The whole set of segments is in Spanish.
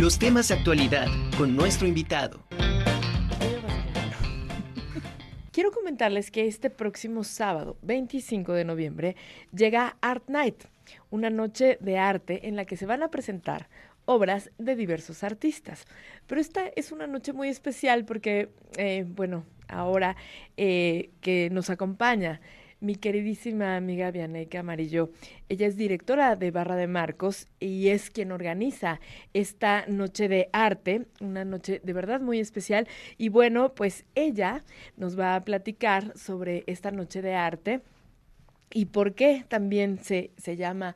Los temas de actualidad con nuestro invitado. Quiero comentarles que este próximo sábado, 25 de noviembre, llega Art Night, una noche de arte en la que se van a presentar obras de diversos artistas. Pero esta es una noche muy especial porque, eh, bueno, ahora eh, que nos acompaña mi queridísima amiga Vianey Camarillo. Ella es directora de Barra de Marcos y es quien organiza esta noche de arte, una noche de verdad muy especial. Y bueno, pues ella nos va a platicar sobre esta noche de arte y por qué también se, se llama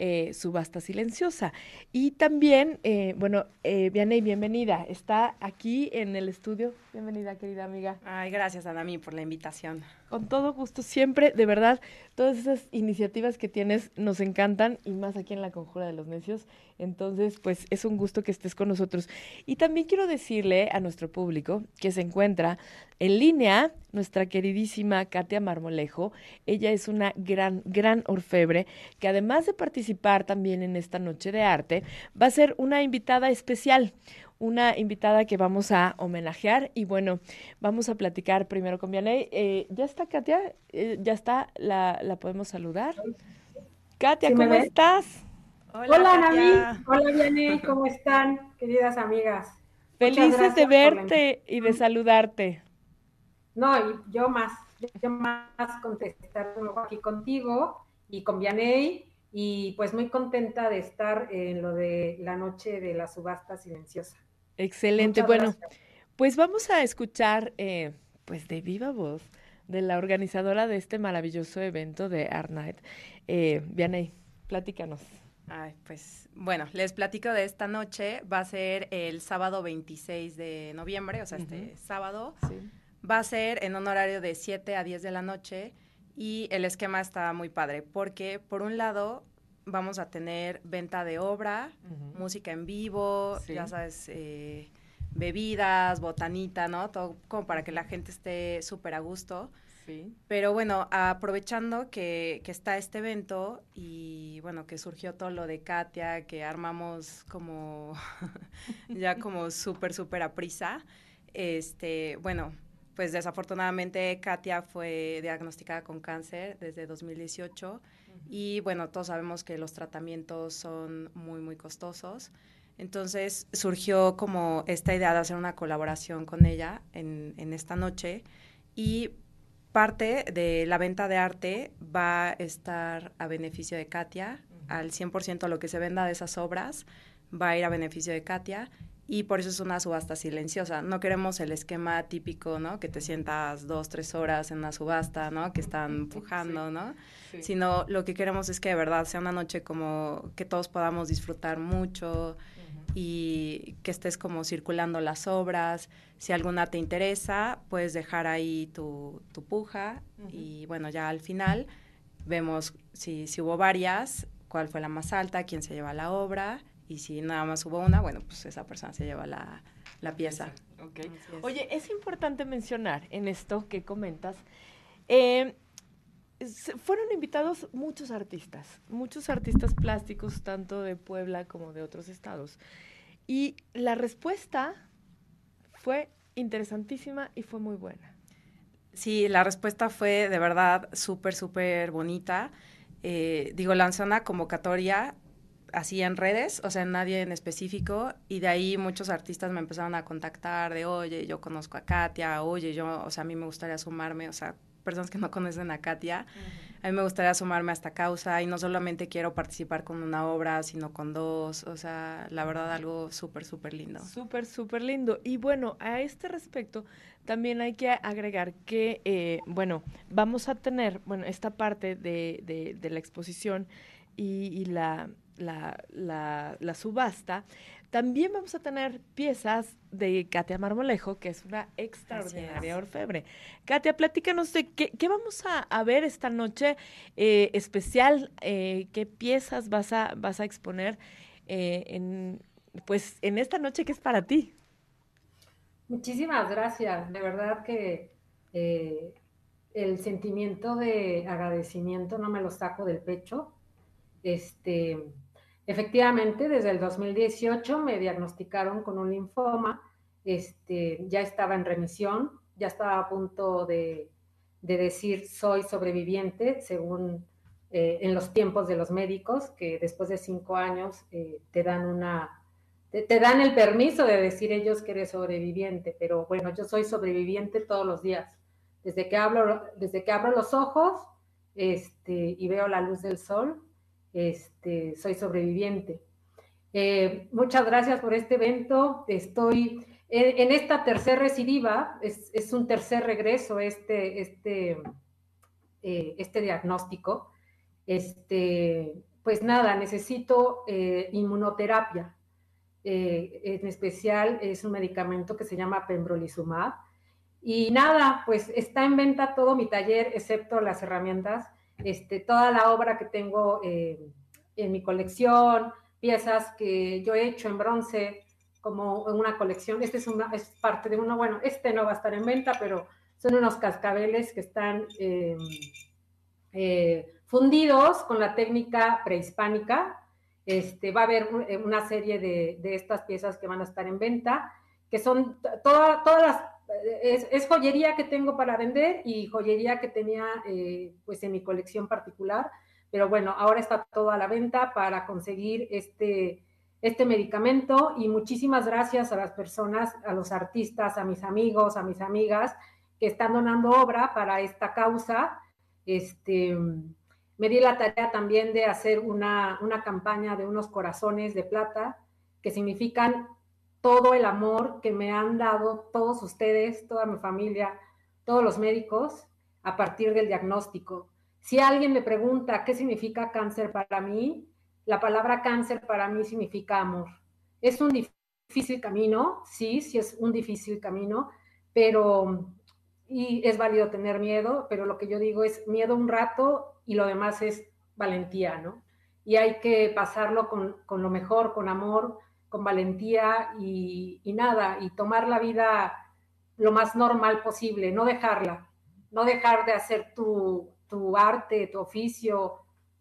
eh, subasta silenciosa. Y también, eh, bueno, eh, Vianey, bienvenida. Está aquí en el estudio. Bienvenida, querida amiga. Ay, gracias, Adami, por la invitación. Con todo gusto, siempre, de verdad, todas esas iniciativas que tienes nos encantan y más aquí en la Conjura de los Necios. Entonces, pues es un gusto que estés con nosotros. Y también quiero decirle a nuestro público que se encuentra en línea nuestra queridísima Katia Marmolejo. Ella es una gran, gran orfebre que además de participar también en esta noche de arte, va a ser una invitada especial una invitada que vamos a homenajear y bueno, vamos a platicar primero con Vianey. Eh, ¿Ya está Katia? Eh, ¿Ya está? ¿La, podemos saludar? Katia, ¿cómo estás? Hola, Hola Hola, Vianey. ¿Cómo están, queridas amigas? Felices de verte y de saludarte. No, y yo más, yo más contestar aquí contigo y con Vianey y pues muy contenta de estar en lo de la noche de la subasta silenciosa. Excelente. bueno, pues vamos a escuchar, eh, pues de viva voz, de la organizadora de este maravilloso evento de Art Night. Eh, Vianey, platícanos. Ay, pues bueno, les platico de esta noche. Va a ser el sábado 26 de noviembre, o sea, este sábado. Va a ser en un horario de 7 a 10 de la noche y el esquema está muy padre porque, por un lado, vamos a tener venta de obra, música en vivo, ya sabes, eh, bebidas, botanita, ¿no? Todo como para que la gente esté súper a gusto. Sí. Pero bueno, aprovechando que, que, está este evento y bueno, que surgió todo lo de Katia, que armamos como ya como súper, súper a prisa, este, bueno, pues desafortunadamente Katia fue diagnosticada con cáncer desde 2018 y bueno, todos sabemos que los tratamientos son muy, muy costosos. Entonces surgió como esta idea de hacer una colaboración con ella en, en esta noche y parte de la venta de arte va a estar a beneficio de Katia, al 100% lo que se venda de esas obras va a ir a beneficio de Katia y por eso es una subasta silenciosa. No queremos el esquema típico, ¿no? Que te sientas dos, tres horas en una subasta, ¿no? Que están empujando, ¿no? Sino lo que queremos es que de verdad sea una noche como que todos podamos disfrutar mucho y que estés como circulando las obras. Si alguna te interesa, puedes dejar ahí tu, tu puja y bueno, ya al final vemos si, si hubo varias, cuál fue la más alta, quién se lleva la obra y si nada más hubo una, bueno, pues esa persona se lleva la, pieza. Oye, es importante mencionar en esto que comentas, eh, fueron invitados muchos artistas, muchos artistas plásticos, tanto de Puebla como de otros estados. Y la respuesta fue interesantísima y fue muy buena. Sí, la respuesta fue de verdad súper, súper bonita. Eh, digo, lanzó una convocatoria así en redes, o sea, nadie en específico, y de ahí muchos artistas me empezaron a contactar de, oye, yo conozco a Katia, oye, yo, o sea, a mí me gustaría sumarme, o sea, personas que no conocen a Katia, a mí me gustaría sumarme a esta causa y no solamente quiero participar con una obra, sino con dos, o sea, la verdad algo súper, súper lindo. Súper, súper lindo. Y bueno, a este respecto, también hay que agregar que, eh, bueno, vamos a tener, bueno, esta parte de, de, de la exposición y la la, la, subasta, también vamos a tener piezas de Katia Marmolejo, que es una extraordinaria orfebre. Katia, platícanos de qué, vamos a, ver esta noche eh, especial, eh, qué piezas vas a, vas a exponer eh, en, pues, en esta noche que es para ti. Muchísimas gracias. De verdad que el sentimiento de agradecimiento no me lo saco del pecho. Este, Efectivamente, desde el 2018 me diagnosticaron con un linfoma, este, ya estaba en remisión, ya estaba a punto de, decir soy sobreviviente, según eh, en los tiempos de los médicos, que después de cinco años eh, te dan una, te, dan el permiso de decir ellos que eres sobreviviente, pero bueno, yo soy sobreviviente todos los días. Desde que, hablo, desde que abro los ojos este, y veo la luz del sol, este, soy sobreviviente. Eh, muchas gracias por este evento. Estoy en, esta tercera recidiva, es, un tercer regreso este, este, eh, este diagnóstico. Este, pues nada, necesito eh, inmunoterapia. en especial es un medicamento que se llama pembrolizumab. Y nada, pues está en venta todo mi taller, excepto las herramientas este, toda la obra que tengo eh, en mi colección, piezas que yo he hecho en bronce, como en una colección. Este es, una, parte de uno, bueno, este no va a estar en venta, pero son unos cascabeles que están em, eh, fundidos con la técnica prehispánica. Este, va a haber una serie de, de, estas piezas que van a estar en venta, que son todas las es, joyería que tengo para vender y joyería que tenía eh, pues en mi colección particular, pero bueno, ahora está todo a la venta para conseguir este, este medicamento y muchísimas gracias a las personas, a los artistas, a mis amigos, a mis amigas que están donando obra para esta causa. Este, me di la tarea también de hacer una, una campaña de unos corazones de plata que significan todo el amor que me han dado todos ustedes, toda mi familia, todos los médicos a partir del diagnóstico. Si alguien me pregunta qué significa cáncer para mí, la palabra cáncer para mí significa amor. Es un difícil camino, sí, sí es un difícil camino, pero y es válido tener miedo, pero lo que yo digo es miedo un rato y lo demás es valentía, ¿no? Y hay que pasarlo con, con lo mejor, con amor, con valentía y, nada, y tomar la vida lo más normal posible, no dejarla, no dejar de hacer tu, arte, tu oficio,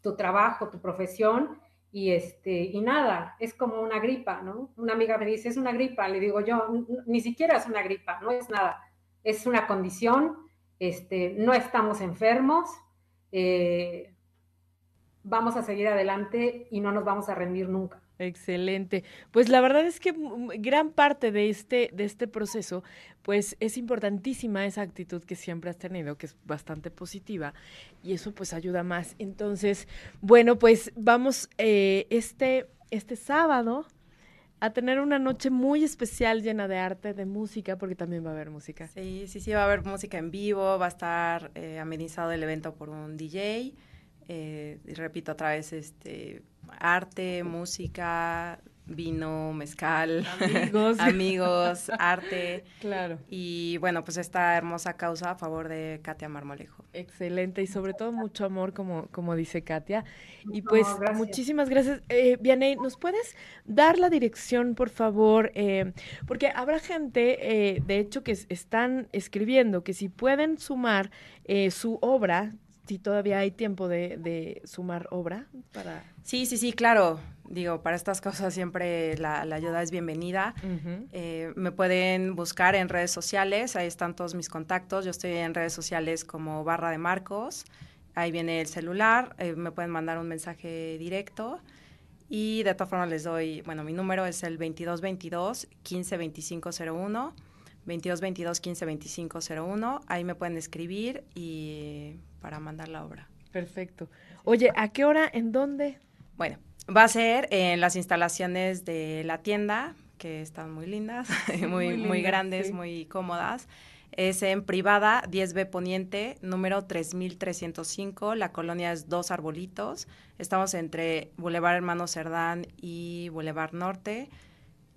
tu trabajo, tu profesión, y este, y nada, es como una gripa, ¿no? Una amiga me dice, es una gripa, le digo yo, ni siquiera es una gripa, no es nada, es una condición, este, no estamos enfermos, eh, vamos a seguir adelante y no nos vamos a rendir nunca. Excelente. Pues la verdad es que gran parte de este, de este proceso, pues es importantísima esa actitud que siempre has tenido, que es bastante positiva, y eso pues ayuda más. Entonces, bueno, pues vamos eh, este, este sábado a tener una noche muy especial llena de arte, de música, porque también va a haber música. Sí, sí, sí, va a haber música en vivo, va a estar eh, amenizado el evento por un DJ. Eh, y repito otra vez, este arte, música, vino, mezcal, amigos, amigos arte. Claro. Y bueno, pues esta hermosa causa a favor de Katia Marmolejo. Excelente y sobre todo mucho amor, como, como dice Katia. Y pues muchísimas gracias. Eh, Vianey, ¿nos puedes dar la dirección, por favor? Eh, porque habrá gente, eh, de hecho, que están escribiendo que si pueden sumar eh, su obra, si todavía hay tiempo de, sumar obra para... Sí, sí, sí, claro. Digo, para estas cosas siempre la, ayuda es bienvenida. Eh, me pueden buscar en redes sociales, ahí están todos mis contactos. Yo estoy en redes sociales como Barra de Marcos. Ahí viene el celular, eh, me pueden mandar un mensaje directo. Y de todas formas les doy, bueno, mi número es el 2222 152501. 2222 152501. Ahí me pueden escribir y para mandar la obra. Perfecto. Oye, ¿a qué hora? ¿En dónde? Bueno, va a ser en las instalaciones de la tienda, que están muy lindas, muy, muy, grandes, muy cómodas. Es en privada 10B Poniente, número 3305. La colonia es Dos Arbolitos. Estamos entre Boulevard Hermano Cerdán y Boulevard Norte.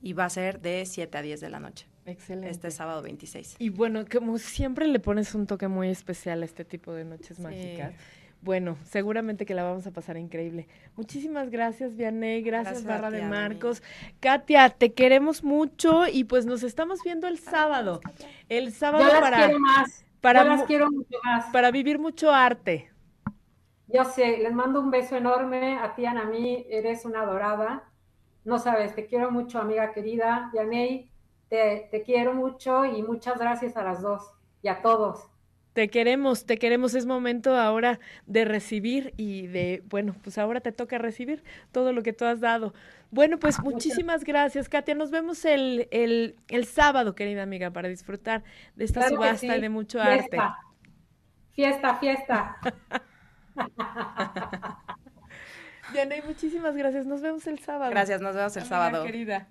Y va a ser de 7 a 10 de la noche. Excelente. Este sábado 26. Y bueno, como siempre le pones un toque muy especial a este tipo de noches mágicas. Bueno, seguramente que la vamos a pasar increíble. Muchísimas gracias, Vianey. Gracias, Barra de Marcos. Katia, te queremos mucho y pues nos estamos viendo el sábado. El sábado Yo las para. Quiero más. Para, las quiero mucho más. Para vivir mucho arte. Yo sé, les mando un beso enorme a ti, a mí, eres una dorada. No sabes, te quiero mucho, amiga querida. Yanei, te, te quiero mucho y muchas gracias a las dos y a todos. Te queremos, te queremos. Es momento ahora de recibir y de, bueno, pues ahora te toca recibir todo lo que tú has dado. Bueno, pues muchísimas gracias, Katia. Nos vemos el, el, el sábado, querida amiga, para disfrutar de esta subasta y de mucho arte. Fiesta, fiesta. Diana, muchísimas gracias. Nos vemos el sábado. Gracias, nos vemos el sábado. Querida.